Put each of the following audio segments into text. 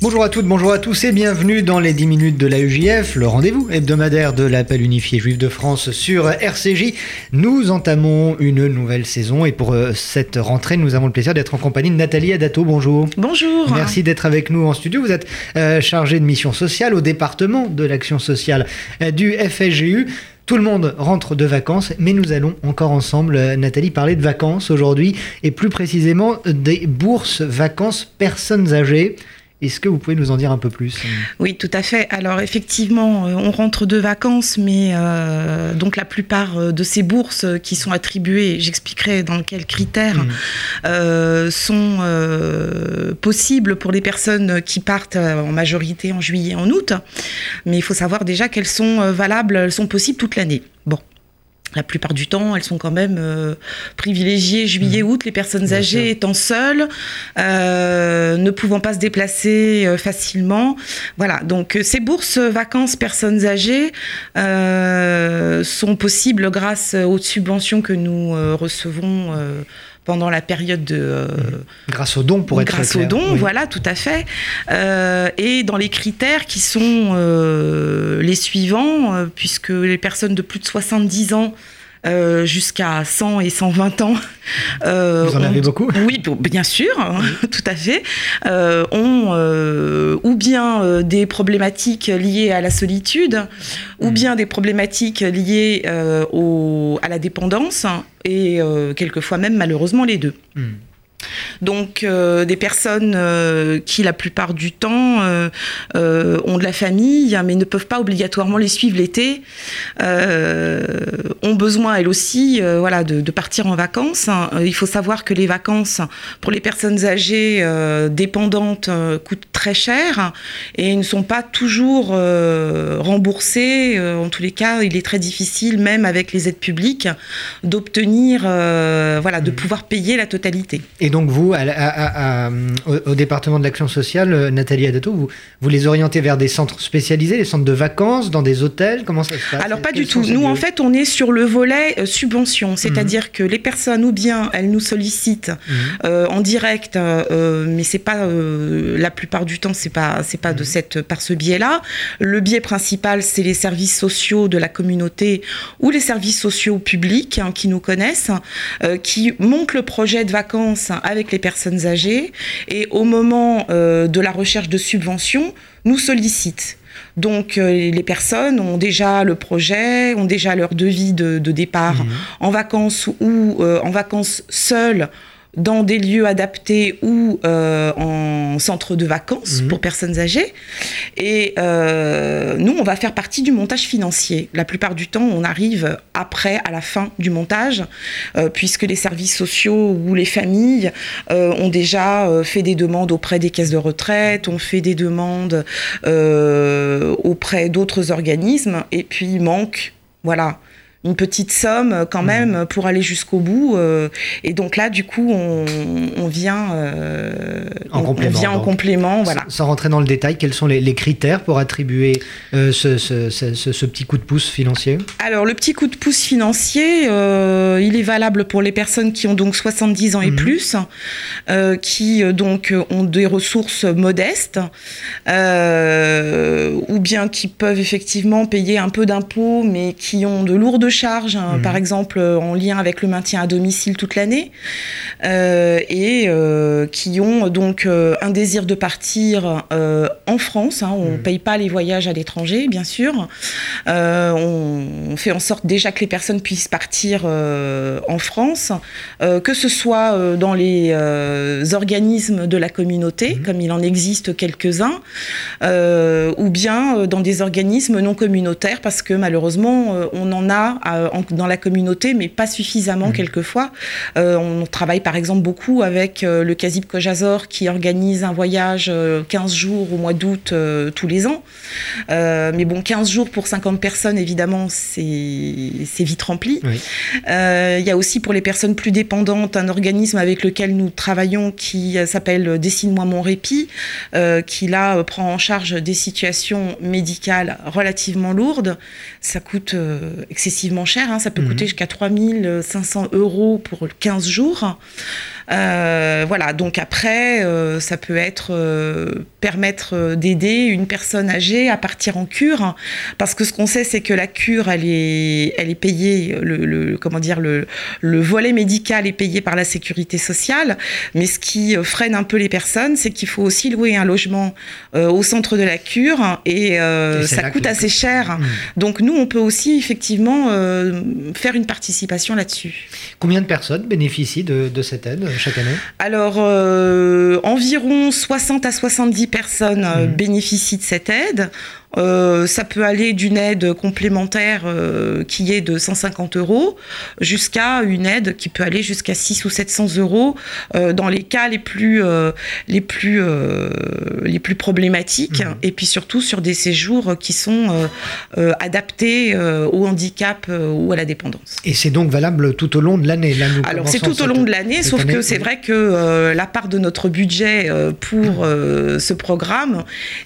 Bonjour à toutes, bonjour à tous et bienvenue dans les 10 minutes de la UJF, le rendez-vous hebdomadaire de l'appel unifié juif de France sur RCJ. Nous entamons une nouvelle saison et pour euh, cette rentrée, nous avons le plaisir d'être en compagnie de Nathalie Adato. Bonjour. Bonjour. Merci d'être avec nous en studio. Vous êtes euh, chargée de mission sociale au département de l'action sociale euh, du FSGU. Tout le monde rentre de vacances, mais nous allons encore ensemble, Nathalie, parler de vacances aujourd'hui et plus précisément des bourses vacances personnes âgées. Est-ce que vous pouvez nous en dire un peu plus? Oui, tout à fait. Alors effectivement, euh, on rentre de vacances, mais euh, donc la plupart euh, de ces bourses qui sont attribuées, j'expliquerai dans quels critères, mmh. euh, sont euh, possibles pour les personnes qui partent en majorité en juillet, en août. Mais il faut savoir déjà qu'elles sont valables, elles sont possibles toute l'année. Bon, la plupart du temps, elles sont quand même euh, privilégiées juillet-août, les personnes âgées étant seules, euh, ne pouvant pas se déplacer euh, facilement. Voilà, donc ces bourses vacances personnes âgées sont possibles grâce aux subventions que nous recevons pendant la période de... Euh, grâce aux dons, pour être Grâce aux dons, oui. voilà, tout à fait. Euh, et dans les critères qui sont euh, les suivants, puisque les personnes de plus de 70 ans euh, jusqu'à 100 et 120 ans. Euh, Vous en avez beaucoup? Oui, bien sûr, oui. tout à fait. Euh, ont ou bien des problématiques liées à la solitude, mmh. ou bien des problématiques liées au, à la dépendance, et quelquefois même malheureusement les deux. Mmh. Donc euh, des personnes euh, qui la plupart du temps euh, ont de la famille mais ne peuvent pas obligatoirement les suivre l'été, ont besoin elles aussi voilà, de, de, partir en vacances. Il faut savoir que les vacances pour les personnes âgées dépendantes coûtent très cher et ne sont pas toujours remboursées. en tous les cas, il est très difficile, même avec les aides publiques, d'obtenir, voilà, de pouvoir payer la totalité. Et donc vous, à, à, à, au, au, département de l'action sociale, Nathalie Adato, vous, vous les orientez vers des centres spécialisés, des centres de vacances, dans des hôtels? Comment ça se passe? Alors pas du tout. Nous, en fait, on est sur le volet euh, subvention, c'est-à-dire mmh. que les personnes, ou bien elles nous sollicitent mmh. euh, en direct, euh, mais c'est pas euh, la plupart du temps, c'est pas c'est pas mmh. de cette par ce biais-là. Le biais principal, c'est les services sociaux de la communauté ou les services sociaux publics hein, qui nous connaissent, euh, qui montent le projet de vacances avec les personnes âgées et au moment euh, de la recherche de subventions, nous sollicitent. Donc euh, les personnes ont déjà le projet, ont déjà leur devis de, de départ mmh. en vacances ou euh, en vacances seules dans des lieux adaptés ou euh, en centre de vacances mmh. pour personnes âgées. Et euh, nous, on va faire partie du montage financier. La plupart du temps, on arrive après, à la fin du montage, euh, puisque les services sociaux ou les familles ont déjà fait des demandes auprès des caisses de retraite, ont fait des demandes auprès d'autres organismes, et puis il manque, voilà, une petite somme euh, quand même mmh. pour aller jusqu'au bout. Euh, et donc là, du coup, on, on vient, euh, en, on, complément, on vient en complément. Voilà. Sans rentrer dans le détail, quels sont les, les critères pour attribuer euh, ce, ce, ce, ce, petit coup de pouce financier? Alors, le petit coup de pouce financier, euh, il est valable pour les personnes qui ont donc 70 ans et mmh. plus, euh, qui donc ont des ressources modestes, ou bien qui peuvent effectivement payer un peu d'impôts, mais qui ont de lourdes charges, hein, mmh. par exemple en lien avec le maintien à domicile toute l'année, euh, et euh, qui ont donc euh, un désir de partir en France. Hein, on ne mmh. paye pas les voyages à l'étranger, bien sûr. On, on, fait en sorte déjà que les personnes puissent partir en France, que ce soit dans les organismes de la communauté, mmh. comme il en existe quelques-uns, ou bien dans des organismes non communautaires, parce que malheureusement, on en a dans la communauté, mais pas suffisamment mmh. quelquefois. on travaille par exemple beaucoup avec le Casib Kojazor qui organise un voyage 15 jours au mois d'août tous les ans. mais bon, 15 jours pour 50 personnes, évidemment, c'est vite rempli. Il y a aussi pour les personnes plus dépendantes un organisme avec lequel nous travaillons qui s'appelle Dessine-moi mon répit, qui là prend en charge des situations médicales relativement lourdes. Ça coûte euh, excessivement cher, hein. ça peut mhm. coûter jusqu'à 3500 euros pour 15 jours. Euh, voilà, donc après, euh, ça peut être euh, permettre d'aider une personne âgée à partir en cure, parce que ce qu'on sait, c'est que la cure, elle est, elle est payée, le, comment dire, le, le, volet médical est payé par la sécurité sociale, mais ce qui freine un peu les personnes, c'est qu'il faut aussi louer un logement au centre de la cure, et, ça coûte assez cher. Mmh. Donc nous, on peut aussi effectivement faire une participation là-dessus. Combien de personnes bénéficient de, de cette aide chaque année? Alors, euh, environ 60 à 70 personnes euh, mmh. bénéficient de cette aide. Euh, ça peut aller d'une aide complémentaire euh, qui est de 150 euros jusqu'à une aide qui peut aller jusqu'à 6 ou 700 euros euh, dans les cas les plus, les plus, les plus problématiques mmh. et puis surtout sur des séjours qui sont adaptés au handicap ou à la dépendance. Et c'est donc valable tout au long de l'année Alors c'est tout au long de l'année, sauf que c'est vrai que la part de notre budget pour ce programme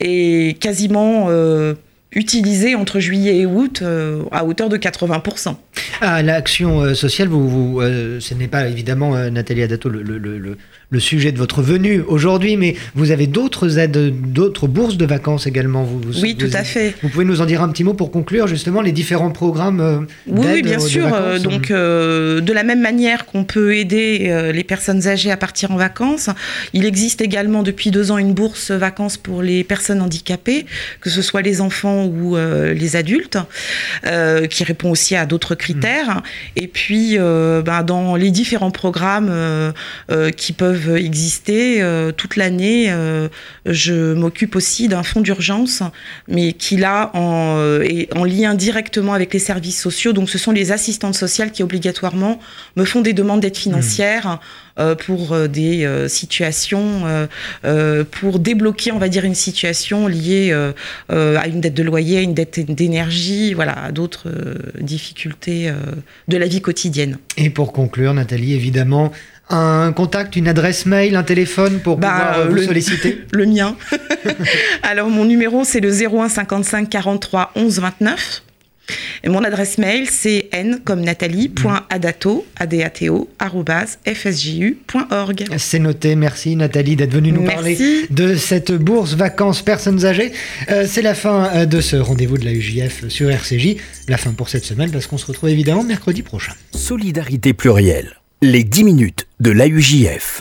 est quasiment euh, utilisé entre juillet et août euh, à hauteur de 80%. Ah, l'action euh, sociale, vous, ce n'est pas évidemment, Nathalie Adato, le sujet de votre venue aujourd'hui, mais vous avez d'autres aides, d'autres bourses de vacances également. Vous, oui, tout à fait. Vous pouvez nous en dire un petit mot pour conclure justement les différents programmes euh, Oui, bien sûr. Euh, donc, euh, de la même manière qu'on peut aider les personnes âgées à partir en vacances, il existe également depuis deux ans une bourse vacances pour les personnes handicapées, que ce soit les enfants ou les adultes, qui répond aussi à d'autres critères. Et puis, ben, dans les différents programmes qui peuvent exister euh, toute l'année. Euh, je m'occupe aussi d'un fonds d'urgence, mais qui là en, euh, est en lien directement avec les services sociaux. Donc ce sont les assistantes sociales qui obligatoirement me font des demandes d'aide financière. pour des situations, pour débloquer, on va dire, une situation liée à une dette de loyer, à une dette d'énergie, voilà, à d'autres difficultés de la vie quotidienne. Et pour conclure, Nathalie, évidemment, un contact, une adresse mail, un téléphone pour bah, pouvoir euh, vous solliciter? Le mien. Alors mon numéro c'est le 01 55 43 11 29. Et mon adresse mail, c'est n comme nathalie.adato, adato, fsju.org. C'est noté. Merci Nathalie d'être venue nous parler de cette bourse vacances personnes âgées. Euh, c'est la fin euh, de ce rendez-vous de la UJF sur RCJ. La fin pour cette semaine parce qu'on se retrouve évidemment mercredi prochain. Solidarité plurielle les 10 minutes de l'AUJF.